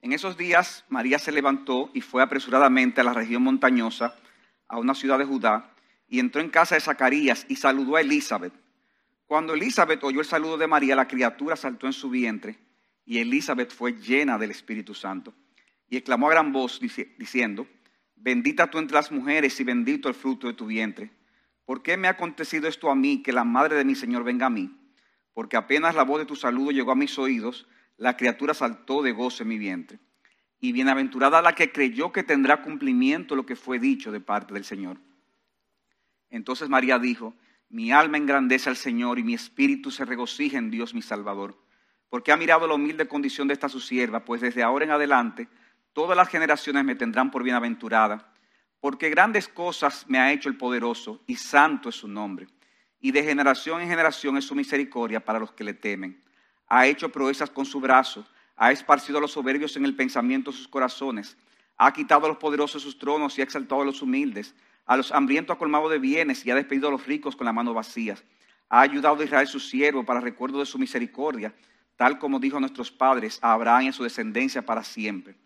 En esos días María se levantó y fue apresuradamente a la región montañosa, a una ciudad de Judá, y entró en casa de Zacarías y saludó a Elizabeth. Cuando Elizabeth oyó el saludo de María, la criatura saltó en su vientre, y Elizabeth fue llena del Espíritu Santo. Y exclamó a gran voz diciendo, bendita tú entre las mujeres y bendito el fruto de tu vientre. ¿Por qué me ha acontecido esto a mí, que la madre de mi Señor venga a mí? Porque apenas la voz de tu saludo llegó a mis oídos, la criatura saltó de gozo en mi vientre. Y bienaventurada la que creyó que tendrá cumplimiento lo que fue dicho de parte del Señor. Entonces María dijo, mi alma engrandece al Señor y mi espíritu se regocija en Dios mi Salvador, porque ha mirado la humilde condición de esta su sierva, pues desde ahora en adelante todas las generaciones me tendrán por bienaventurada, porque grandes cosas me ha hecho el poderoso y santo es su nombre, y de generación en generación es su misericordia para los que le temen ha hecho proezas con su brazo, ha esparcido a los soberbios en el pensamiento de sus corazones, ha quitado a los poderosos sus tronos y ha exaltado a los humildes, a los hambrientos ha colmado de bienes y ha despedido a los ricos con las manos vacías. Ha ayudado a Israel su siervo para recuerdo de su misericordia, tal como dijo a nuestros padres, a Abraham y a su descendencia para siempre.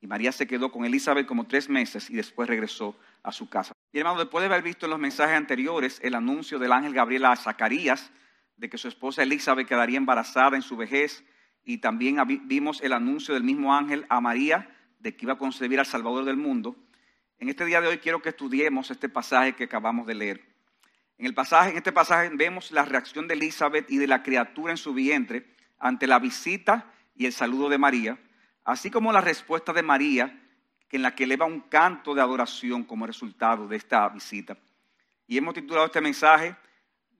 Y María se quedó con Elizabeth como tres meses y después regresó a su casa. Y hermano, después de haber visto en los mensajes anteriores el anuncio del ángel Gabriel a Zacarías, de que su esposa Elizabeth quedaría embarazada en su vejez y también vimos el anuncio del mismo ángel a María de que iba a concebir al Salvador del mundo. En este día de hoy quiero que estudiemos este pasaje que acabamos de leer. En, el pasaje, en este pasaje vemos la reacción de Elizabeth y de la criatura en su vientre ante la visita y el saludo de María, así como la respuesta de María, en la que eleva un canto de adoración como resultado de esta visita. Y hemos titulado este mensaje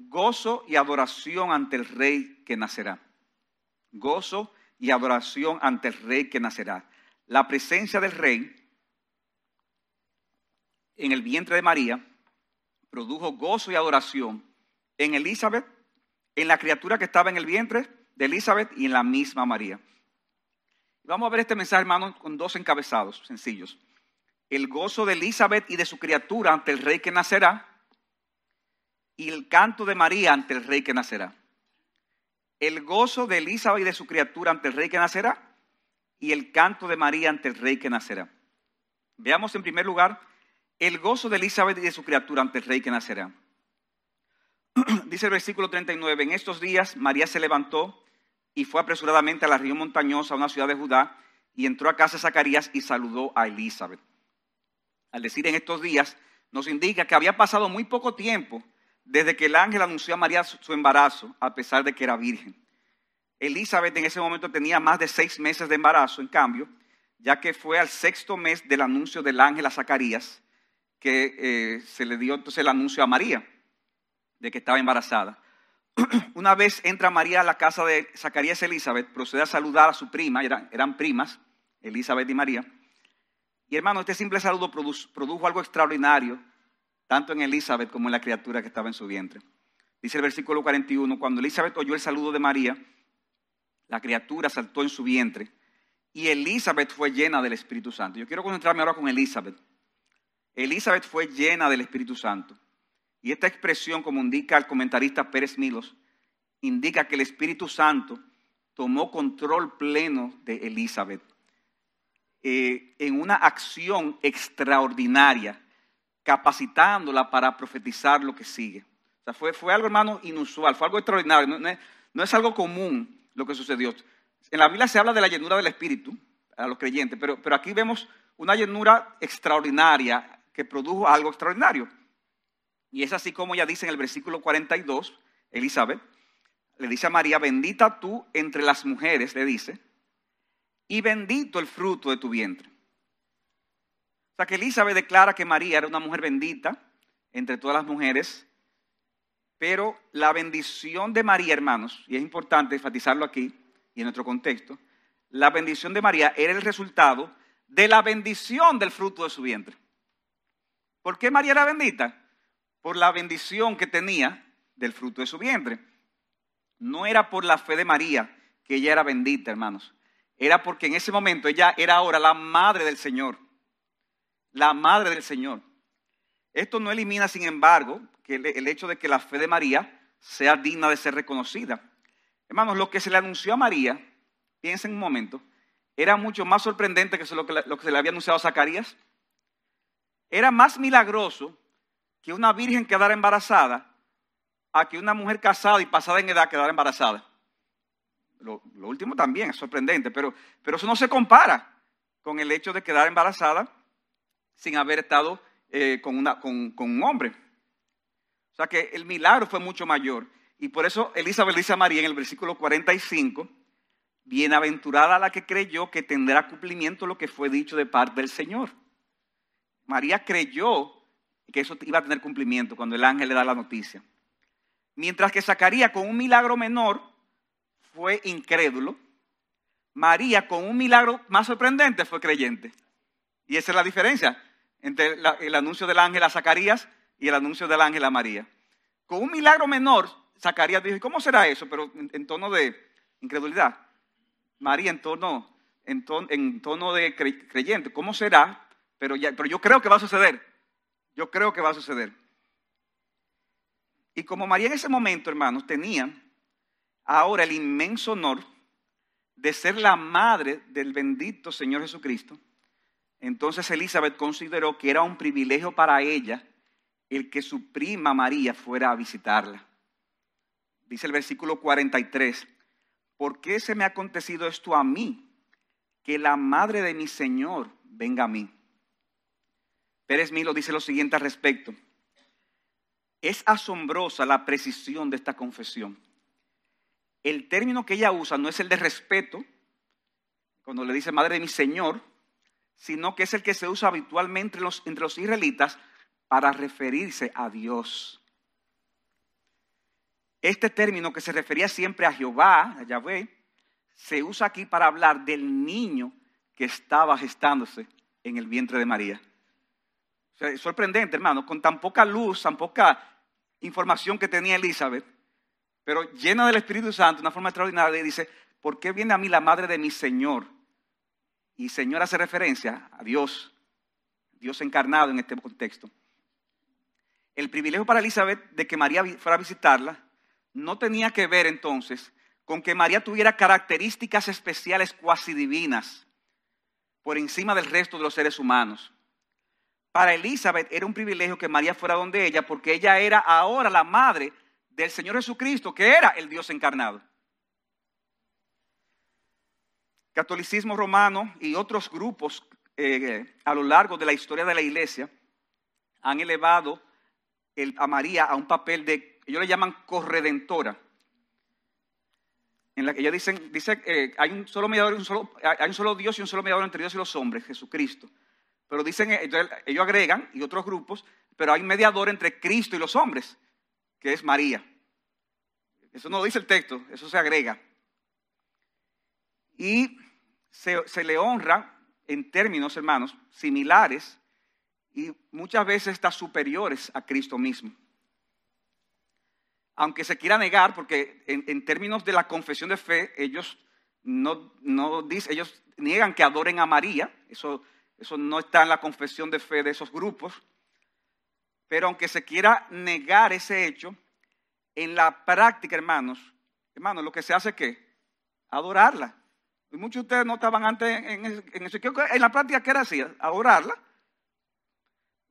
gozo y adoración ante el rey que nacerá. Gozo y adoración ante el rey que nacerá. La presencia del rey en el vientre de María produjo gozo y adoración en Elizabeth, en la criatura que estaba en el vientre de Elizabeth y en la misma María. Vamos a ver este mensaje, hermano, con dos encabezados sencillos. El gozo de Elizabeth y de su criatura ante el rey que nacerá y el canto de María ante el rey que nacerá. El gozo de Elizabeth y de su criatura ante el rey que nacerá y el canto de María ante el rey que nacerá. Veamos en primer lugar el gozo de Elizabeth y de su criatura ante el rey que nacerá. Dice el versículo 39, en estos días María se levantó y fue apresuradamente a la región montañosa, a una ciudad de Judá, y entró a casa de Zacarías y saludó a Elizabeth. Al decir en estos días, nos indica que había pasado muy poco tiempo desde que el ángel anunció a María su embarazo, a pesar de que era virgen. Elizabeth en ese momento tenía más de seis meses de embarazo, en cambio, ya que fue al sexto mes del anuncio del ángel a Zacarías que eh, se le dio entonces el anuncio a María de que estaba embarazada. Una vez entra María a la casa de Zacarías y Elizabeth, procede a saludar a su prima, eran, eran primas, Elizabeth y María. Y hermano, este simple saludo produjo algo extraordinario tanto en Elizabeth como en la criatura que estaba en su vientre. Dice el versículo 41, cuando Elizabeth oyó el saludo de María, la criatura saltó en su vientre y Elizabeth fue llena del Espíritu Santo. Yo quiero concentrarme ahora con Elizabeth. Elizabeth fue llena del Espíritu Santo. Y esta expresión, como indica el comentarista Pérez Milos, indica que el Espíritu Santo tomó control pleno de Elizabeth eh, en una acción extraordinaria capacitándola para profetizar lo que sigue. O sea, fue, fue algo, hermano, inusual, fue algo extraordinario, no, es, algo común lo que sucedió. En la Biblia se habla de la llenura del Espíritu a los creyentes, pero, pero aquí vemos una llenura extraordinaria que produjo algo extraordinario. Y es así como ella dice en el versículo 42, Elizabeth, le dice a María, bendita tú entre las mujeres, le dice, y bendito el fruto de tu vientre. O sea que Elizabeth declara que María era una mujer bendita entre todas las mujeres, pero la bendición de María, hermanos, y es importante enfatizarlo aquí y en nuestro contexto, la bendición de María era el resultado de la bendición del fruto de su vientre. ¿Por qué María era bendita? Por la bendición que tenía del fruto de su vientre. No era por la fe de María que ella era bendita, hermanos. Era porque en ese momento ella era ahora la madre del Señor la madre del Señor. Esto no elimina, sin embargo, que el hecho de que la fe de María sea digna de ser reconocida. Hermanos, lo que se le anunció a María, piensen un momento, era mucho más sorprendente que lo que, se le había anunciado a Zacarías. Era más milagroso que una virgen quedara embarazada a que una mujer casada y pasada en edad quedara embarazada. Lo, último también es sorprendente, pero, pero, eso no se compara con el hecho de quedar embarazada sin haber estado eh, con, con un hombre. O sea que el milagro fue mucho mayor. Y por eso Elizabeth dice a María en el versículo 45, bienaventurada la que creyó que tendrá cumplimiento lo que fue dicho de parte del Señor. María creyó que eso iba a tener cumplimiento cuando el ángel le da la noticia. Mientras que Zacarías con un milagro menor fue incrédulo, María con un milagro más sorprendente fue creyente. Y esa es la diferencia entre el anuncio del ángel a Zacarías y el anuncio del ángel a María. Con un milagro menor, Zacarías dijo, ¿cómo será eso? Pero en, tono de incredulidad. María en tono, en tono, de creyente, ¿cómo será? Pero, ya, pero yo creo que va a suceder. Yo creo que va a suceder. Y como María en ese momento, hermanos, tenía ahora el inmenso honor de ser la madre del bendito Señor Jesucristo, entonces Elizabeth consideró que era un privilegio para ella el que su prima María fuera a visitarla. Dice el versículo 43, ¿por qué se me ha acontecido esto a mí? Que la madre de mi Señor venga a mí. Pérez Milo dice lo siguiente al respecto. Es asombrosa la precisión de esta confesión. El término que ella usa no es el de respeto, cuando le dice madre de mi Señor, sino que es el que se usa habitualmente entre los, israelitas para referirse a Dios. Este término que se refería siempre a Jehová, a Yahvé, se usa aquí para hablar del niño que estaba gestándose en el vientre de María. es sorprendente, hermano, con tan poca luz, tan poca información que tenía Elizabeth, pero llena del Espíritu Santo, una forma extraordinaria, dice, ¿por qué viene a mí la madre de mi Señor? Y Señor hace referencia a Dios, Dios encarnado en este contexto. El privilegio para Elizabeth de que María fuera a visitarla no tenía que ver entonces con que María tuviera características especiales cuasi divinas por encima del resto de los seres humanos. Para Elizabeth era un privilegio que María fuera donde ella, porque ella era ahora la madre del Señor Jesucristo, que era el Dios encarnado. Catolicismo romano y otros grupos eh, a lo largo de la historia de la iglesia han elevado a María a un papel de, ellos le llaman corredentora. En la que ellos dicen, dice, eh, hay un solo mediador, hay un solo Dios y un solo mediador entre Dios y los hombres, Jesucristo. Pero dicen, eh, ellos agregan, y otros grupos, pero hay un mediador entre Cristo y los hombres, que es María. Eso no dice el texto, eso se agrega. Y se, le honra en términos, hermanos, similares y muchas veces está superiores a Cristo mismo. Aunque se quiera negar, porque en, términos de la confesión de fe, ellos no, no dicen, ellos niegan que adoren a María, eso eso no está en la confesión de fe de esos grupos. Pero aunque se quiera negar ese hecho, en la práctica, hermanos, hermanos, lo que se hace es que adorarla. Y muchos de ustedes no estaban antes en, eso. En la práctica, ¿qué era así? Adorarla.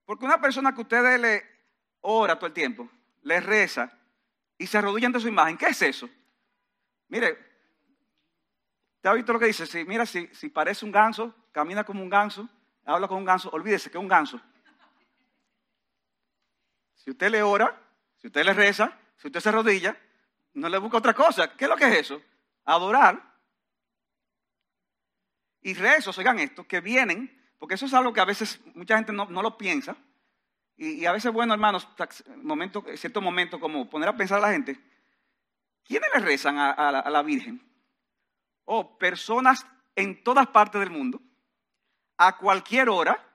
Porque una persona que ustedes le ora todo el tiempo, le reza y se arrodilla ante su imagen, ¿qué es eso? Mire, ¿te ha visto lo que dice? Si, mira, si, si parece un ganso, camina como un ganso, habla con un ganso, olvídese que es un ganso. Si usted le ora, si usted le reza, si usted se arrodilla, no le busca otra cosa. ¿Qué es lo que es eso? Adorar. Y rezos, oigan esto, que vienen, porque eso es algo que a veces mucha gente no, lo piensa. Y, a veces, bueno, hermanos, momento, cierto momento como poner a pensar a la gente, ¿quiénes le rezan a, a la Virgen? O oh, personas en todas partes del mundo a cualquier hora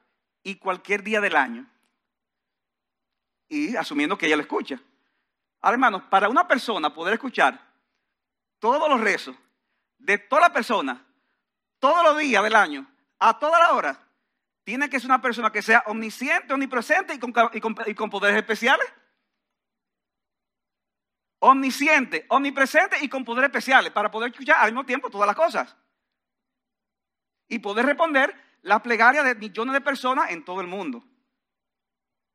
y cualquier día del año. Y asumiendo que ella lo escucha. Ahora, hermanos, para una persona poder escuchar todos los rezos de toda la persona, todos los días del año, a toda la hora, tiene que ser una persona que sea omnisciente, omnipresente y con, y con poderes especiales. Omnisciente, omnipresente y con poderes especiales para poder escuchar al mismo tiempo todas las cosas. y poder responder la plegaria de millones de personas en todo el mundo.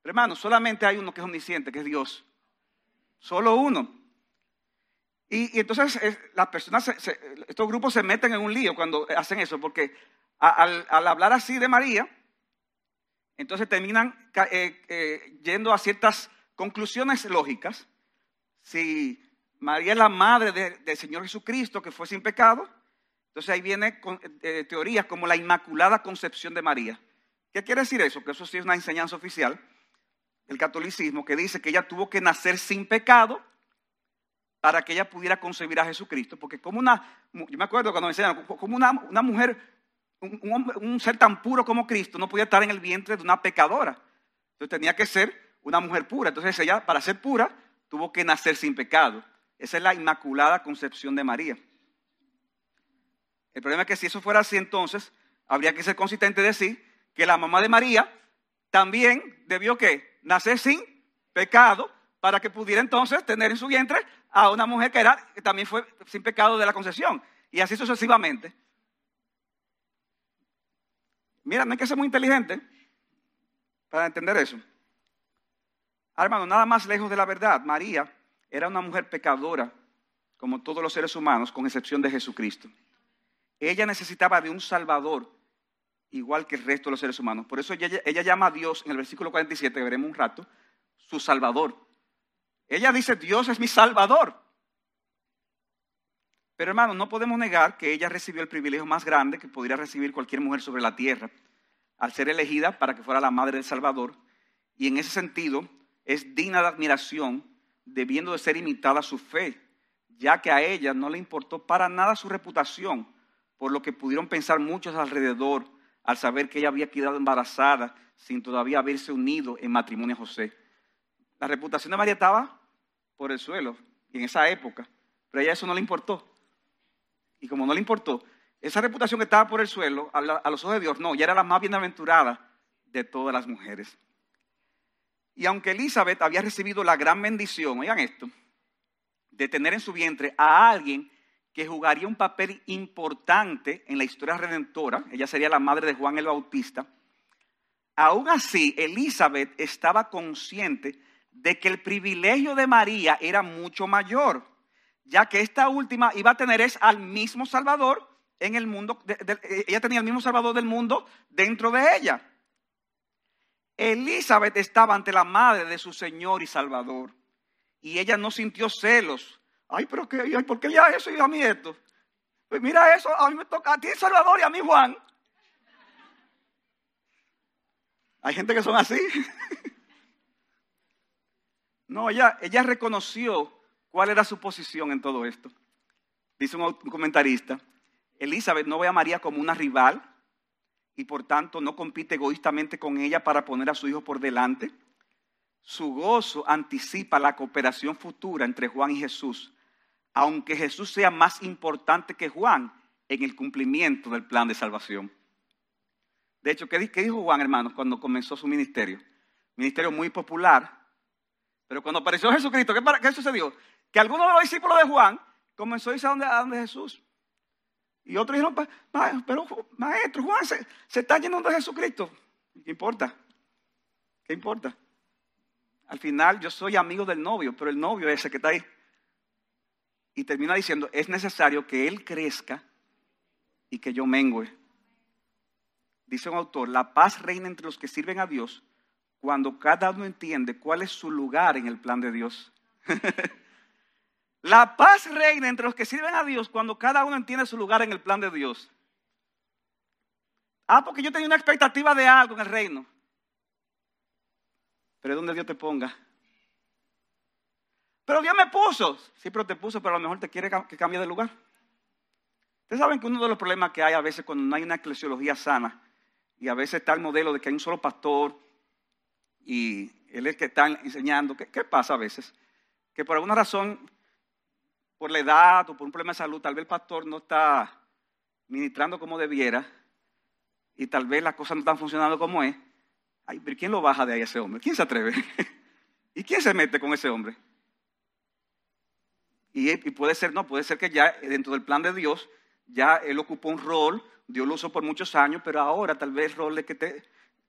Pero hermano, solamente hay uno que es omnisciente, que es Dios. Solo uno. Y, entonces las personas, estos grupos se meten en un lío cuando hacen eso, porque al, hablar así de María, entonces terminan eh, eh, yendo a ciertas conclusiones lógicas. Si María es la madre del Señor Jesucristo, que fue sin pecado, entonces ahí viene con, eh, teorías como la Inmaculada Concepción de María. ¿Qué quiere decir eso? Que eso sí es una enseñanza oficial del catolicismo que dice que ella tuvo que nacer sin pecado para que ella pudiera concebir a Jesucristo. Porque como una, yo me acuerdo cuando me enseñaron, como una, mujer, un, un, ser tan puro como Cristo no podía estar en el vientre de una pecadora. Entonces tenía que ser una mujer pura. Entonces ella, para ser pura, tuvo que nacer sin pecado. Esa es la inmaculada concepción de María. El problema es que si eso fuera así, entonces habría que ser consistente y decir que la mamá de María también debió que nacer sin pecado para que pudiera entonces tener en su vientre a una mujer que, era, también fue sin pecado de la concepción. Y así sucesivamente. Mira, no hay que ser muy inteligente para entender eso. Hermano, nada más lejos de la verdad. María era una mujer pecadora, como todos los seres humanos, con excepción de Jesucristo. Ella necesitaba de un Salvador, igual que el resto de los seres humanos. Por eso ella, ella llama a Dios, en el versículo 47, que veremos un rato, su Salvador. Ella dice, Dios es mi salvador. Pero hermano, no podemos negar que ella recibió el privilegio más grande que podría recibir cualquier mujer sobre la tierra, al ser elegida para que fuera la madre del Salvador. Y en ese sentido es digna de admiración, debiendo de ser imitada su fe, ya que a ella no le importó para nada su reputación, por lo que pudieron pensar muchos alrededor al saber que ella había quedado embarazada sin todavía haberse unido en matrimonio a José. La reputación de María estaba por el suelo en esa época, pero a ella eso no le importó. Y como no le importó, esa reputación que estaba por el suelo, a, los ojos de Dios, no, ya era la más bienaventurada de todas las mujeres. Y aunque Elizabeth había recibido la gran bendición, oigan esto, de tener en su vientre a alguien que jugaría un papel importante en la historia redentora, ella sería la madre de Juan el Bautista, aún así Elizabeth estaba consciente de que el privilegio de María era mucho mayor, ya que esta última iba a tener es al mismo Salvador en el mundo, ella tenía el mismo Salvador del mundo dentro de ella. Elizabeth estaba ante la madre de su Señor y Salvador y ella no sintió celos. Ay, pero qué, ay, ¿por qué ya eso y a mí esto? Pues mira eso, a mí me toca, a ti Salvador y a mí Juan. Hay gente que son así. No, ella, ella reconoció cuál era su posición en todo esto. Dice un comentarista, Elizabeth no ve a María como una rival y por tanto no compite egoístamente con ella para poner a su hijo por delante. Su gozo anticipa la cooperación futura entre Juan y Jesús, aunque Jesús sea más importante que Juan en el cumplimiento del plan de salvación. De hecho, ¿qué dijo Juan, hermanos, cuando comenzó su ministerio? Ministerio muy popular, pero cuando apareció Jesucristo, ¿qué, sucedió? Que algunos de los discípulos de Juan comenzó a irse a donde, Jesús. Y otros dijeron, pero maestro, Juan se, está llenando de Jesucristo. ¿Qué importa? ¿Qué importa? Al final yo soy amigo del novio, pero el novio es ese que está ahí. Y termina diciendo, es necesario que él crezca y que yo mengüe. Dice un autor, la paz reina entre los que sirven a Dios cuando cada uno entiende cuál es su lugar en el plan de Dios. La paz reina entre los que sirven a Dios cuando cada uno entiende su lugar en el plan de Dios. Ah, porque yo tenía una expectativa de algo en el reino. Pero es donde Dios te ponga. Pero Dios me puso. Sí, pero te puso, pero a lo mejor te quiere que cambie de lugar. Ustedes saben que uno de los problemas que hay a veces cuando no hay una eclesiología sana, y a veces está el modelo de que hay un solo pastor, y él es que está enseñando. ¿Qué, ¿Qué, pasa a veces? Que por alguna razón, por la edad o por un problema de salud, tal vez el pastor no está ministrando como debiera y tal vez las cosas no están funcionando como es. Ay, pero ¿quién lo baja de ahí a ese hombre? ¿Quién se atreve? ¿Y quién se mete con ese hombre? Y, y, puede ser, no, puede ser que ya dentro del plan de Dios, ya él ocupó un rol Dios lo usó por muchos años, pero ahora tal vez el rol es que esté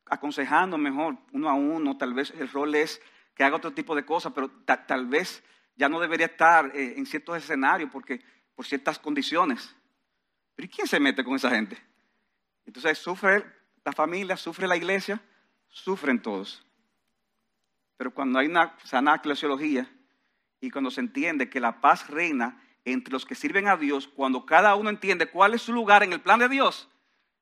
aconsejando mejor uno a uno, tal vez el rol es que haga otro tipo de cosas, pero tal vez ya no debería estar eh, en ciertos escenarios porque, por ciertas condiciones. Pero ¿y quién se mete con esa gente? Entonces sufre la familia, sufre la iglesia, sufren todos. Pero cuando hay una sana eclesiología y cuando se entiende que la paz reina entre los que sirven a Dios, cuando cada uno entiende cuál es su lugar en el plan de Dios,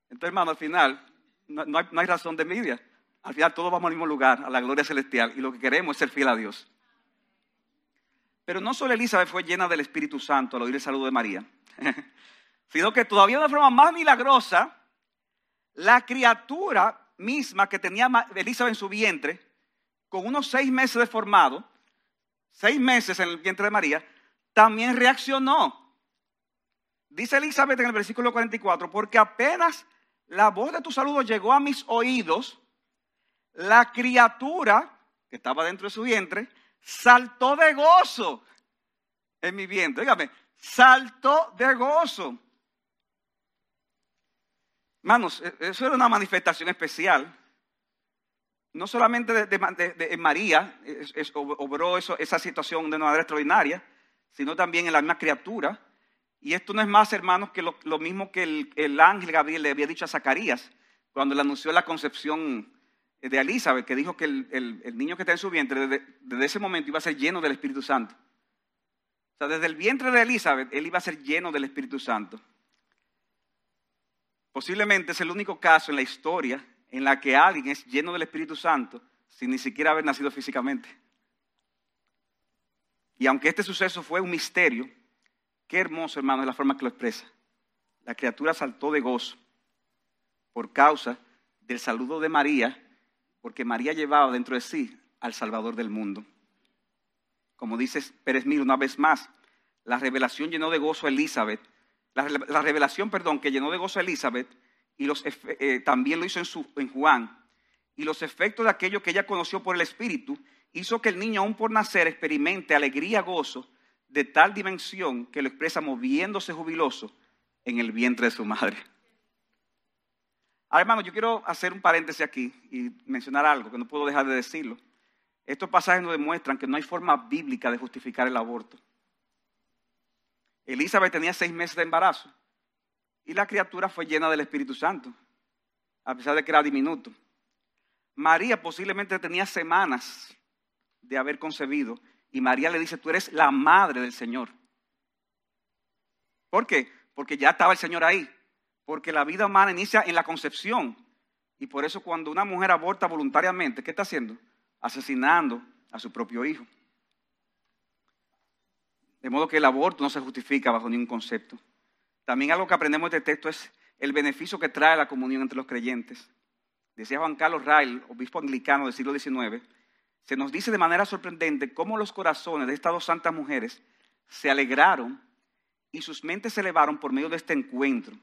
entonces hermano, al final no, hay, razón de envidia. Al final todos vamos al mismo lugar, a la gloria celestial, y lo que queremos es ser fiel a Dios. Pero no solo Elizabeth fue llena del Espíritu Santo al oír el saludo de María, sino que todavía de una forma más milagrosa, la criatura misma que tenía Elizabeth en su vientre, con unos seis meses de formado, seis meses en el vientre de María, también reaccionó. Dice Elizabeth en el versículo 44, porque apenas la voz de tu saludo llegó a mis oídos, la criatura que estaba dentro de su vientre saltó de gozo en mi vientre. Dígame, saltó de gozo. Hermanos, e, eso era una manifestación especial. No solamente de, María obró esa situación de manera extraordinaria, sino también en la misma criatura. Y esto no es más, hermanos, que lo, mismo que el, ángel Gabriel le había dicho a Zacarías cuando le anunció la concepción de Elizabeth, que dijo que el, niño que está en su vientre desde, ese momento iba a ser lleno del Espíritu Santo. O sea, desde el vientre de Elizabeth, él iba a ser lleno del Espíritu Santo. Posiblemente es el único caso en la historia en la que alguien es lleno del Espíritu Santo sin ni siquiera haber nacido físicamente. Y aunque este suceso fue un misterio, qué hermoso, hermano, es la forma que lo expresa. La criatura saltó de gozo por causa del saludo de María, porque María llevaba dentro de sí al Salvador del mundo. Como dice Pérez Mil una vez más, la revelación llenó de gozo a Elizabeth la, revelación, perdón, que llenó de gozo a Elizabeth y los, eh, también lo hizo en, en Juan, y los efectos de aquello que ella conoció por el Espíritu, hizo que el niño aún por nacer experimente alegría, gozo, de tal dimensión que lo expresa moviéndose jubiloso en el vientre de su madre. Ahora, hermano, yo quiero hacer un paréntesis aquí y mencionar algo que no puedo dejar de decirlo. Estos pasajes nos demuestran que no hay forma bíblica de justificar el aborto. Elizabeth tenía seis meses de embarazo y la criatura fue llena del Espíritu Santo, a pesar de que era diminuto. María posiblemente tenía semanas de haber concebido y María le dice, tú eres la madre del Señor. ¿Por qué? Porque ya estaba el Señor ahí, porque la vida humana inicia en la concepción y por eso cuando una mujer aborta voluntariamente, ¿qué está haciendo? Asesinando a su propio hijo. De modo que el aborto no se justifica bajo ningún concepto. También algo que aprendemos de este texto es el beneficio que trae la comunión entre los creyentes. Decía Juan Carlos Rail, obispo anglicano del siglo XIX, se nos dice de manera sorprendente cómo los corazones de estas dos santas mujeres se alegraron y sus mentes se elevaron por medio de este encuentro.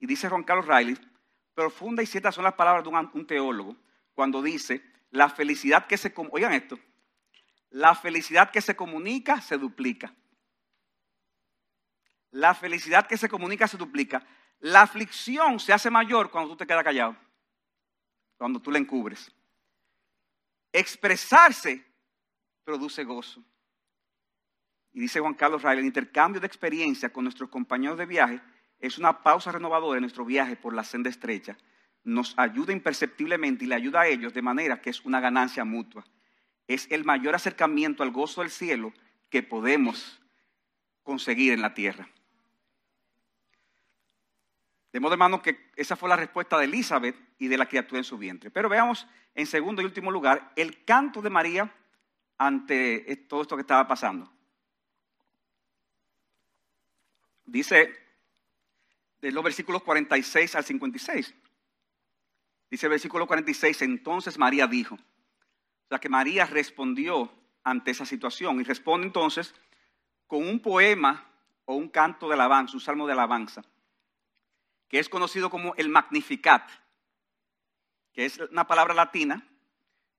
Y dice Juan Carlos Riley, profunda y ciertas son las palabras de un, teólogo cuando dice, la felicidad que se... Oigan esto, la felicidad que se comunica se duplica. La felicidad que se comunica se duplica. La aflicción se hace mayor cuando tú te quedas callado, cuando tú la encubres. Expresarse produce gozo. Y dice Juan Carlos Riley, el intercambio de experiencia con nuestros compañeros de viaje es una pausa renovadora en nuestro viaje por la senda estrecha. Nos ayuda imperceptiblemente y le ayuda a ellos de manera que es una ganancia mutua es el mayor acercamiento al gozo del cielo que podemos conseguir en la tierra. De modo, hermano, que esa fue la respuesta de Elizabeth y de la criatura en su vientre. Pero veamos, en segundo y último lugar, el canto de María ante todo esto que estaba pasando. Dice de los versículos 46 al 56. Dice el versículo 46, entonces María dijo, sea que María respondió ante esa situación y responde entonces con un poema o un canto de alabanza, un salmo de alabanza, que es conocido como el Magnificat, que es una palabra latina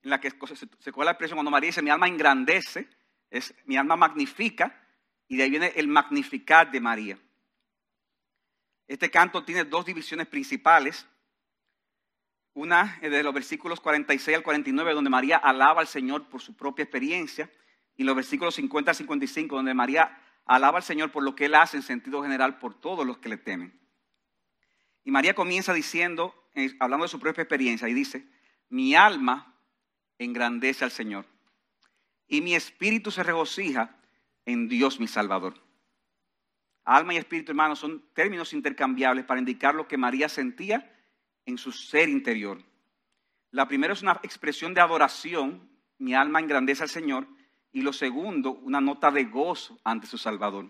en la que se coge la expresión cuando María dice mi alma engrandece, es mi alma magnifica, y de ahí viene el Magnificat de María. Este canto tiene dos divisiones principales. Una de los versículos 46 al 49, donde María alaba al Señor por su propia experiencia, y los versículos 50 al 55, donde María alaba al Señor por lo que Él hace en sentido general por todos los que le temen. Y María comienza diciendo, eh, hablando de su propia experiencia, y dice, mi alma engrandece al Señor, y mi espíritu se regocija en Dios mi Salvador. Alma y espíritu, hermanos, son términos intercambiables para indicar lo que María sentía en su ser interior. La primera es una expresión de adoración, mi alma engrandece al Señor, y lo segundo, una nota de gozo ante su Salvador.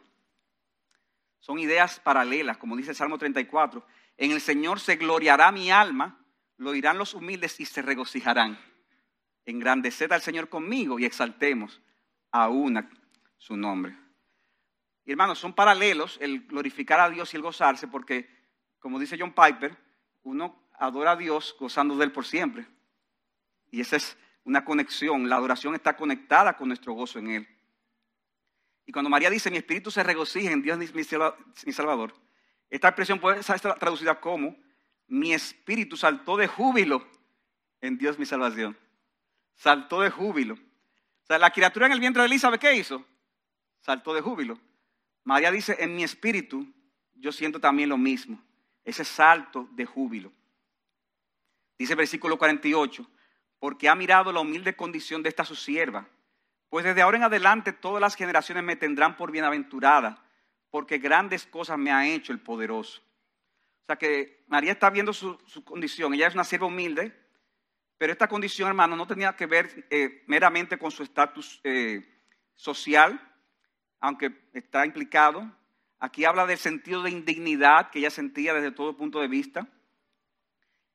Son ideas paralelas, como dice el Salmo 34. En el Señor se gloriará mi alma, lo dirán los humildes y se regocijarán. Engrandeced al Señor conmigo y exaltemos a una su nombre. Y hermanos, son paralelos el glorificar a Dios y el gozarse, porque, como dice John Piper, uno adora a Dios gozando de Él por siempre. Y esa es una conexión, la adoración está conectada con nuestro gozo en Él. Y cuando María dice, mi espíritu se regocija en Dios mi Salvador, esta expresión puede ser traducida como, mi espíritu saltó de júbilo en Dios mi salvación. Saltó de júbilo. O sea, la criatura en el vientre de Elizabeth, ¿qué hizo? Saltó de júbilo. María dice, en mi espíritu yo siento también lo mismo, ese salto de júbilo. Dice versículo 48, porque ha mirado la humilde condición de esta su sierva, pues desde ahora en adelante todas las generaciones me tendrán por bienaventurada, porque grandes cosas me ha hecho el poderoso. O sea que María está viendo su, condición, ella es una sierva humilde, pero esta condición, hermano, no tenía que ver eh, meramente con su estatus eh, social, aunque está implicado. Aquí habla del sentido de indignidad que ella sentía desde todo punto de vista.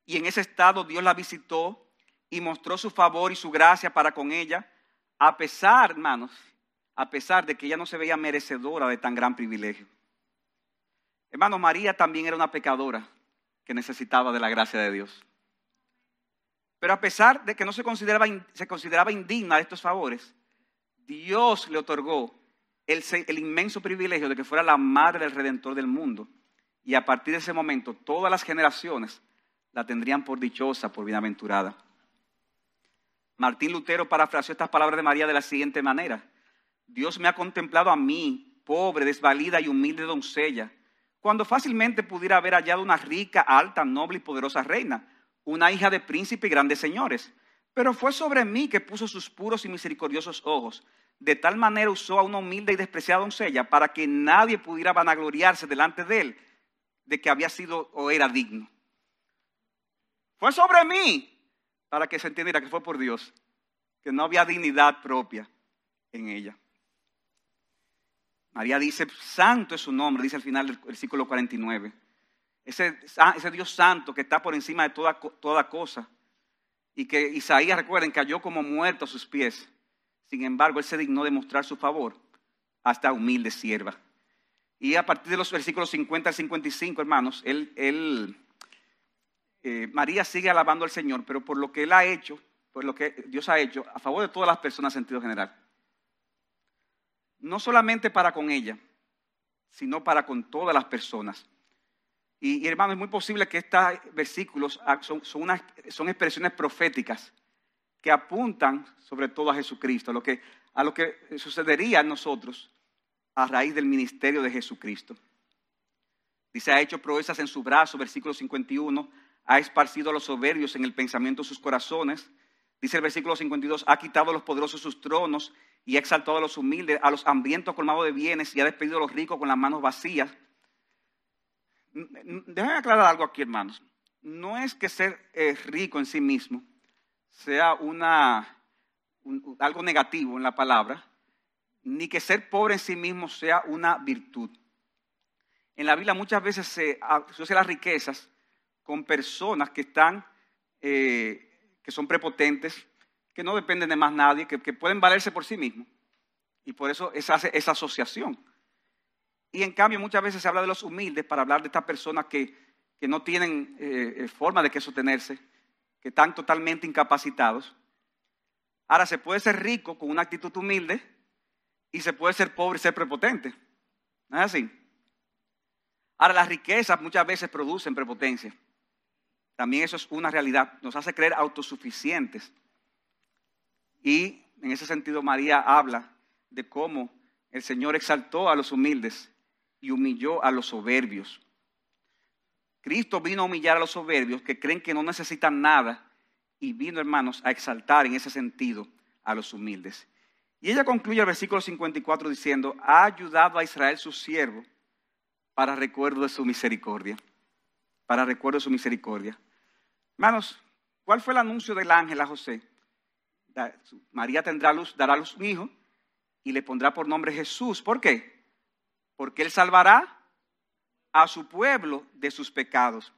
Y en ese estado Dios la visitó y mostró su favor y su gracia para con ella, a pesar, hermanos, a pesar de que ella no se veía merecedora de tan gran privilegio. Hermano, María también era una pecadora que necesitaba de la gracia de Dios. Pero a pesar de que no se consideraba, se consideraba indigna de estos favores, Dios le otorgó el, inmenso privilegio de que fuera la madre del redentor del mundo. Y a partir de ese momento, todas las generaciones la tendrían por dichosa, por bienaventurada. Martín Lutero parafraseó estas palabras de María de la siguiente manera. Dios me ha contemplado a mí, pobre, desvalida y humilde doncella, cuando fácilmente pudiera haber hallado una rica, alta, noble y poderosa reina, una hija de príncipe y grandes señores. Pero fue sobre mí que puso sus puros y misericordiosos ojos, de tal manera usó a una humilde y despreciada doncella para que nadie pudiera vanagloriarse delante de él de que había sido o era digno. Fue sobre mí para que se entendiera que fue por Dios, que no había dignidad propia en ella. María dice, santo es su nombre, dice al final del versículo 49. Ese, ese Dios santo que está por encima de toda, toda cosa. Y que Isaías, recuerden, cayó como muerto a sus pies. Sin embargo, él se dignó de mostrar su favor hasta humilde sierva. Y a partir de los versículos 50 al 55, hermanos, él, eh, María sigue alabando al Señor, pero por lo que él ha hecho, por lo que Dios ha hecho, a favor de todas las personas en sentido general. No solamente para con ella, sino para con todas las personas. Y, hermanos, es muy posible que estos versículos son, son, expresiones proféticas que apuntan sobre todo a Jesucristo, a lo que, a sucedería en nosotros a raíz del ministerio de Jesucristo. Dice, ha hecho proezas en su brazo, versículo 51, ha esparcido a los soberbios en el pensamiento de sus corazones. Dice el versículo 52, ha quitado a los poderosos sus tronos y ha exaltado a los humildes, a los hambrientos colmados de bienes y ha despedido a los ricos con las manos vacías. Déjenme aclarar algo aquí, hermanos. No es que ser eh, rico en sí mismo sea una, algo negativo en la palabra, ni que ser pobre en sí mismo sea una virtud. En la Biblia muchas veces se asocia las riquezas con personas que están, eh, que son prepotentes, que no dependen de más nadie, que, pueden valerse por sí mismos. Y por eso se hace esa asociación. Y en cambio muchas veces se habla de los humildes para hablar de estas personas que, no tienen eh, eh, forma de que sostenerse, que están totalmente incapacitados. Ahora, se puede ser rico con una actitud humilde y se puede ser pobre y ser prepotente. ¿No es así? Ahora, las riquezas muchas veces producen prepotencia. También eso es una realidad. Nos hace creer autosuficientes. Y en ese sentido María habla de cómo el Señor exaltó a los humildes y humilló a los soberbios. Cristo vino a humillar a los soberbios que creen que no necesitan nada y vino, hermanos, a exaltar en ese sentido a los humildes. Y ella concluye el versículo 54 diciendo, ha ayudado a Israel su siervo para recuerdo de su misericordia. Para recuerdo de su misericordia. Hermanos, ¿cuál fue el anuncio del ángel a José? María tendrá luz, dará luz un hijo y le pondrá por nombre Jesús. ¿Por qué? Porque él salvará a su pueblo de sus pecados.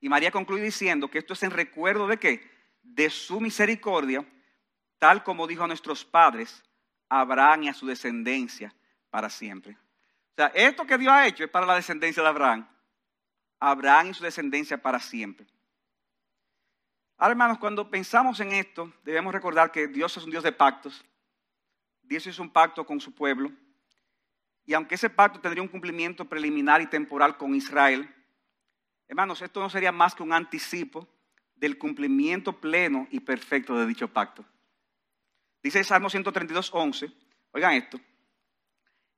Y María concluye diciendo que esto es en recuerdo de qué? De su misericordia, tal como dijo a nuestros padres, a Abraham y a su descendencia para siempre. O sea, esto que Dios ha hecho es para la descendencia de Abraham. Abraham y su descendencia para siempre. Ahora, hermanos, cuando pensamos en esto, debemos recordar que Dios es un Dios de pactos. Dios hizo un pacto con su pueblo. Y aunque ese pacto tendría un cumplimiento preliminar y temporal con Israel, hermanos, esto no sería más que un anticipo del cumplimiento pleno y perfecto de dicho pacto. Dice el Salmo 132, 11, oigan esto,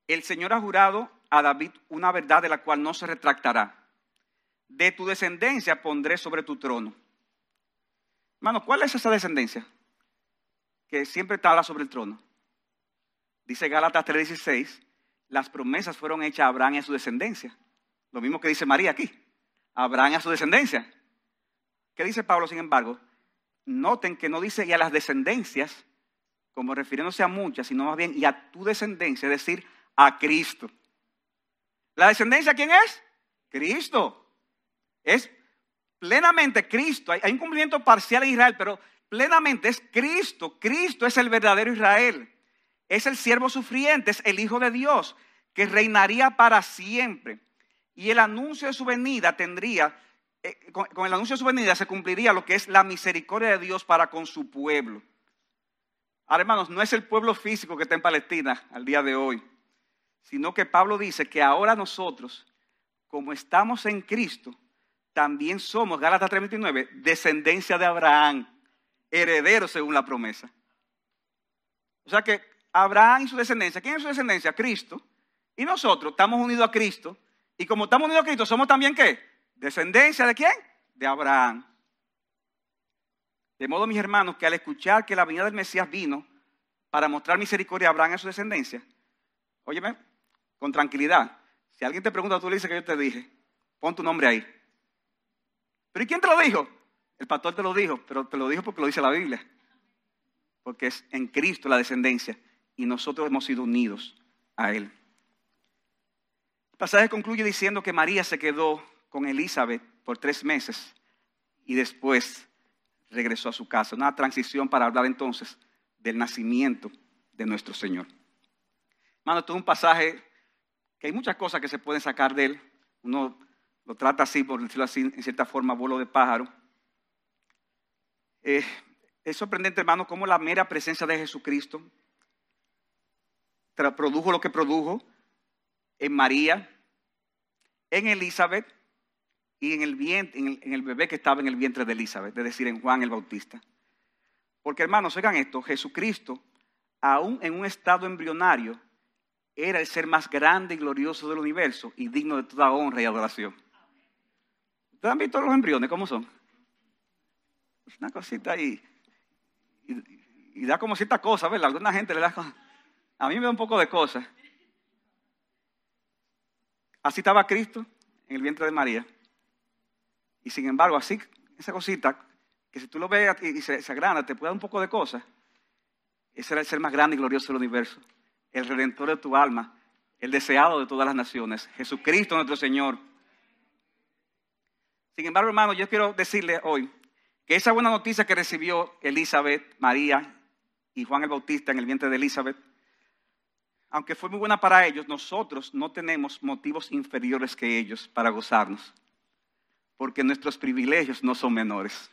el Señor ha jurado a David una verdad de la cual no se retractará. De tu descendencia pondré sobre tu trono Hermano, ¿cuál es esa descendencia? Que siempre está sobre el trono. Dice Gálatas 3:16, las promesas fueron hechas a Abraham y a su descendencia. Lo mismo que dice María aquí, Abraham y a su descendencia. ¿Qué dice Pablo, sin embargo? Noten que no dice y a las descendencias, como refiriéndose a muchas, sino más bien y a tu descendencia, es decir, a Cristo. ¿La descendencia quién es? Cristo. Es plenamente Cristo. Hay, un cumplimiento parcial en Israel, pero plenamente es Cristo. Cristo es el verdadero Israel. Es el siervo sufriente, es el Hijo de Dios, que reinaría para siempre. Y el anuncio de su venida tendría, eh, con, con el anuncio de su venida se cumpliría lo que es la misericordia de Dios para con su pueblo. Ahora, hermanos, no es el pueblo físico que está en Palestina al día de hoy, sino que Pablo dice que ahora nosotros, como estamos en Cristo, también somos, Gálatas 3:29, descendencia de Abraham, herederos según la promesa. O sea que Abraham y su descendencia, ¿quién es su descendencia? Cristo. Y nosotros estamos unidos a Cristo. Y como estamos unidos a Cristo, somos también qué? Descendencia de quién? De Abraham. De modo, mis hermanos, que al escuchar que la venida del Mesías vino para mostrar misericordia a Abraham y a su descendencia, óyeme, con tranquilidad. Si alguien te pregunta, tú le dices que yo te dije, pon tu nombre ahí. ¿Pero y quién te lo dijo? El pastor te lo dijo, pero te lo dijo porque lo dice la Biblia. Porque es en Cristo la descendencia y nosotros hemos sido unidos a Él. El pasaje concluye diciendo que María se quedó con Elizabeth por tres meses y después regresó a su casa. Una transición para hablar entonces del nacimiento de nuestro Señor. Hermano, es un pasaje que hay muchas cosas que se pueden sacar de él. Uno lo trata así, por decirlo así, en cierta forma, vuelo de pájaro. Eh, es sorprendente, hermano, cómo la mera presencia de Jesucristo produjo lo que produjo en María, en Elizabeth y en el, vientre, en el, bebé que estaba en el vientre de Elizabeth, es decir, en Juan el Bautista. Porque, hermanos, oigan esto, Jesucristo, aún en un estado embrionario, era el ser más grande y glorioso del universo y digno de toda honra y adoración. ¿Ustedes han visto los embriones cómo son? Una cosita ahí. Y, da como cierta cosa, ¿verdad? Alguna gente le da A mí me da un poco de cosas. Así estaba Cristo en el vientre de María. Y sin embargo, así, esa cosita, que si tú lo ves y se, se agranda, te puede dar un poco de cosas. Ese era el ser más grande y glorioso del universo. El redentor de tu alma. El deseado de todas las naciones. Jesucristo nuestro Señor sin embargo, hermano, yo quiero decirle hoy que esa buena noticia que recibió Elizabeth, María y Juan el Bautista en el vientre de Elizabeth, aunque fue muy buena para ellos, nosotros no tenemos motivos inferiores que ellos para gozarnos, porque nuestros privilegios no son menores.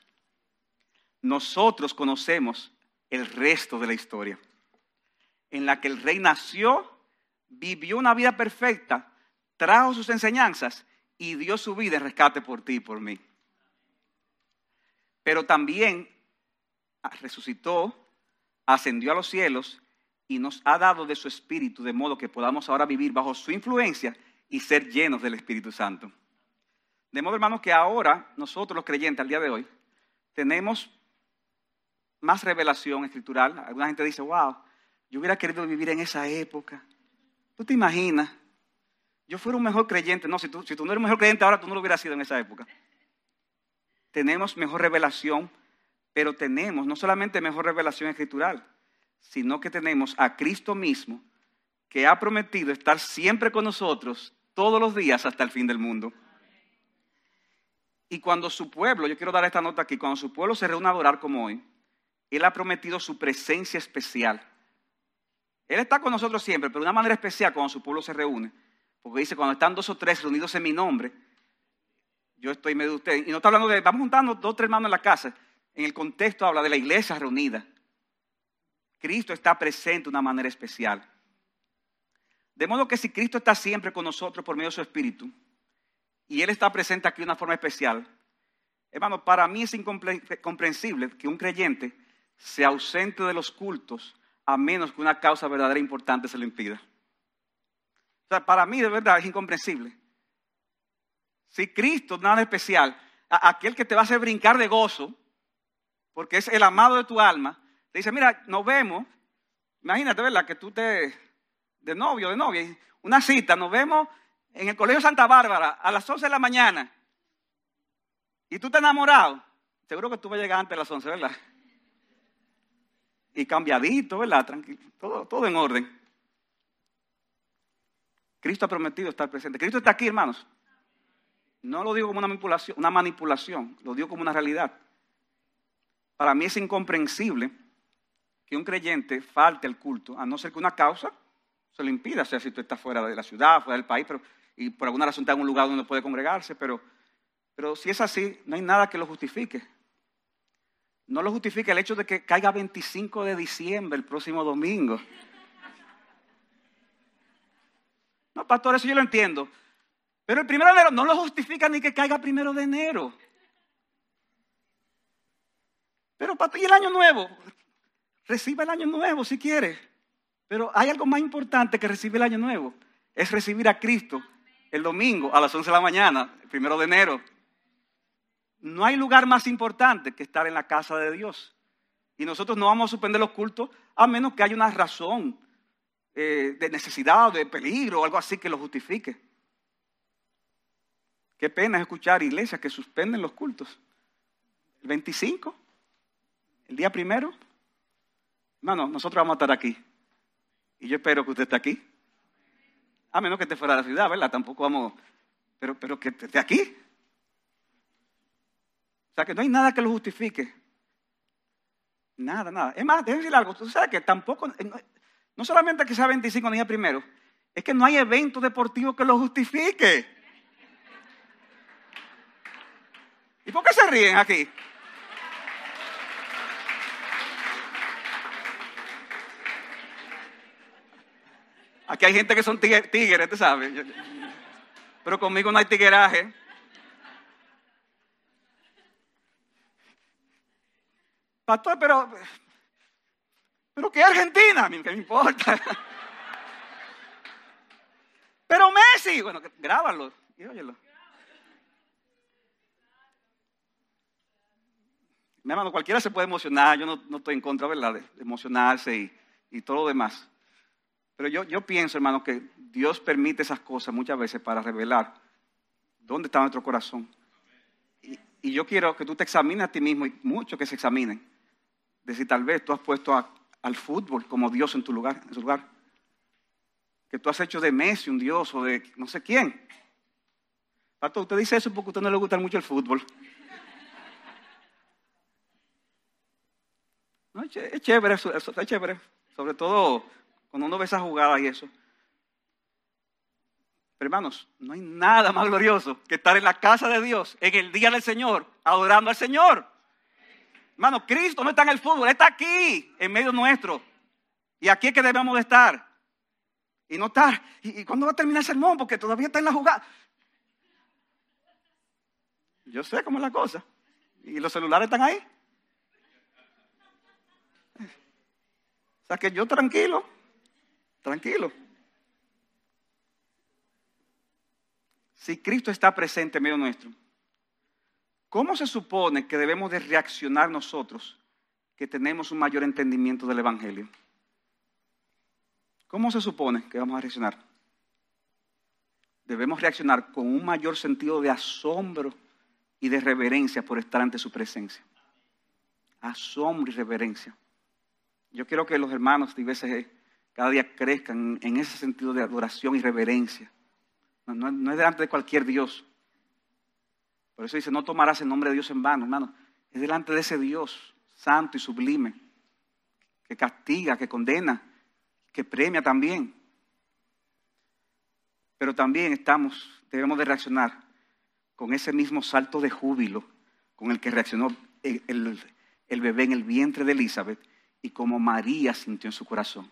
Nosotros conocemos el resto de la historia, en la que el rey nació, vivió una vida perfecta, trajo sus enseñanzas y dio su vida en rescate por ti y por mí. Pero también resucitó, ascendió a los cielos y nos ha dado de su espíritu de modo que podamos ahora vivir bajo su influencia y ser llenos del Espíritu Santo. De modo, hermanos, que ahora nosotros los creyentes al día de hoy tenemos más revelación escritural. Alguna gente dice, wow, yo hubiera querido vivir en esa época. ¿Tú te imaginas? Yo fuera un mejor creyente. No, si tú, si tú no eres mejor creyente ahora, tú no lo hubieras sido en esa época. Tenemos mejor revelación, pero tenemos no solamente mejor revelación escritural, sino que tenemos a Cristo mismo que ha prometido estar siempre con nosotros todos los días hasta el fin del mundo. Y cuando su pueblo, yo quiero dar esta nota aquí, cuando su pueblo se reúne a adorar como hoy, Él ha prometido su presencia especial. Él está con nosotros siempre, pero de una manera especial cuando su pueblo se reúne. Porque dice, cuando están dos o tres reunidos en mi nombre, yo estoy en medio de ustedes. Y no está hablando de, vamos juntando dos o tres hermanos en la casa. En el contexto habla de la iglesia reunida. Cristo está presente de una manera especial. De modo que si Cristo está siempre con nosotros por medio de su Espíritu, y Él está presente aquí de una forma especial, hermano, para mí es incomprensible que un creyente se ausente de los cultos a menos que una causa verdadera e importante se lo impida. O sea, para mí de verdad es incomprensible. Si Cristo, nada especial, aquel que te va a hacer brincar de gozo, porque es el amado de tu alma, te dice, mira, nos vemos, imagínate, ¿verdad? Que tú te, de novio, de novia, una cita, nos vemos en el Colegio Santa Bárbara a las 11 de la mañana, y tú te enamorado, seguro que tú vas a llegar antes de las 11, ¿verdad? Y cambiadito, ¿verdad? Tranquilo, todo, todo en orden. Cristo ha prometido estar presente. Cristo está aquí, hermanos. No lo digo como una manipulación, una manipulación, lo digo como una realidad. Para mí es incomprensible que un creyente falte el culto, a no ser que una causa se lo impida, o sea, si tú estás fuera de la ciudad, fuera del país, pero, y por alguna razón está en un lugar donde puede congregarse, pero, pero si es así, no hay nada que lo justifique. No lo justifica el hecho de que caiga 25 de diciembre el próximo domingo. No, pastor, eso yo lo entiendo. Pero el primero de enero no lo justifica ni que caiga primero de enero. Pero pastor, ¿y el año nuevo? Recibe el año nuevo si quiere. Pero hay algo más importante que recibir el año nuevo. Es recibir a Cristo el domingo a las 11 de la mañana, el primero de enero. No hay lugar más importante que estar en la casa de Dios. Y nosotros no vamos a suspender los cultos a menos que haya una razón eh, de necesidad, de peligro o algo así que lo justifique. Qué pena escuchar iglesias que suspenden los cultos. El 25, el día primero. Hermano, nosotros vamos a estar aquí. Y yo espero que usted esté aquí. A menos que esté fuera de la ciudad, ¿verdad? Tampoco vamos. Pero, pero que esté aquí. O sea que no hay nada que lo justifique. Nada, nada. Es más, déjame decir algo. Tú sabes que tampoco. No solamente que sea 25 días primero, es que no hay evento deportivo que lo justifique. ¿Y por qué se ríen aquí? Aquí hay gente que son tigres, tú sabes. Pero conmigo no hay tigueraje. Pastor, pero pero ¿qué Argentina? ¿Qué me importa? Pero Messi, bueno, grábalo y óyelo. Mi hermano, cualquiera se puede emocionar, yo no, estoy en contra, ¿verdad? De, emocionarse y, y, todo lo demás. Pero yo, yo pienso, hermano, que Dios permite esas cosas muchas veces para revelar dónde está nuestro corazón. Y, yo quiero que tú te examines a ti mismo y muchos que se examinen. De si tal vez tú has puesto a, al fútbol como Dios en tu lugar, en su lugar. Que tú has hecho de Messi un Dios o de no sé quién. Pato, usted dice eso porque a usted no le gusta mucho el fútbol. es chévere, es chévere. Sobre todo cuando uno ve esas jugadas y eso. Pero hermanos, no hay nada más glorioso que estar en la casa de Dios en el día del Señor, adorando al Señor. Hermano, Cristo no está en el fútbol, está aquí, en medio nuestro. Y aquí es que debemos de estar. Y no está. ¿Y, y cuándo va a terminar el sermón? Porque todavía está en la jugada. Yo sé cómo es la cosa. ¿Y los celulares están ahí? O sea que yo tranquilo, tranquilo. Si Cristo está presente en medio nuestro, ¿cómo se supone que debemos de reaccionar nosotros que tenemos un mayor entendimiento del Evangelio? ¿Cómo se supone que vamos a reaccionar? Debemos reaccionar con un mayor sentido de asombro y de reverencia por estar ante su presencia. Asombro y reverencia. Yo quiero que los hermanos de IBCG cada día crezcan en ese sentido de adoración y reverencia. No, es delante de cualquier Dios. Por eso dice, no tomarás el nombre de Dios en vano, hermano. Es delante de ese Dios santo y sublime, que castiga, que condena, que premia también. Pero también estamos, debemos de reaccionar con ese mismo salto de júbilo con el que reaccionó el, el bebé en el vientre de Elizabeth y como María sintió en su corazón.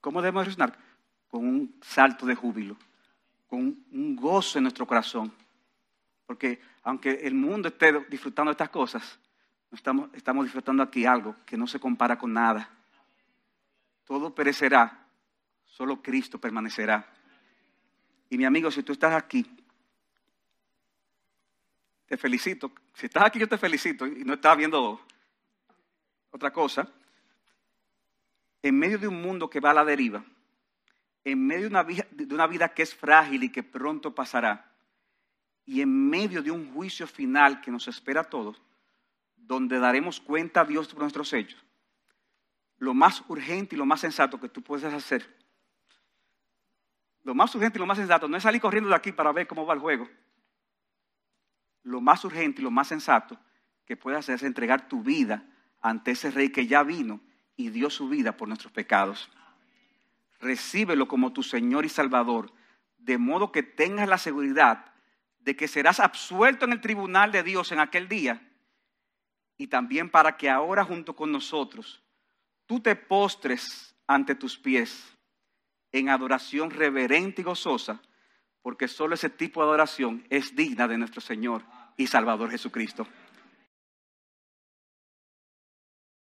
¿Cómo debemos reaccionar? Con un salto de júbilo, con un gozo en nuestro corazón. Porque aunque el mundo esté disfrutando de estas cosas, estamos, disfrutando aquí algo que no se compara con nada. Todo perecerá, solo Cristo permanecerá. Y mi amigo, si tú estás aquí, te felicito. Si estás aquí, yo te felicito y no estás viendo otra cosa en medio de un mundo que va a la deriva, en medio de una, vida, de una vida que es frágil y que pronto pasará, y en medio de un juicio final que nos espera a todos, donde daremos cuenta a Dios por nuestros hechos, lo más urgente y lo más sensato que tú puedes hacer, lo más urgente y lo más sensato no es salir corriendo de aquí para ver cómo va el juego. Lo más urgente y lo más sensato que puedes hacer es entregar tu vida ante ese rey que ya vino y dio su vida por nuestros pecados. Recíbelo como tu Señor y Salvador, de modo que tengas la seguridad de que serás absuelto en el tribunal de Dios en aquel día y también para que ahora junto con nosotros tú te postres ante tus pies en adoración reverente y gozosa, porque solo ese tipo de adoración es digna de nuestro Señor y Salvador Jesucristo.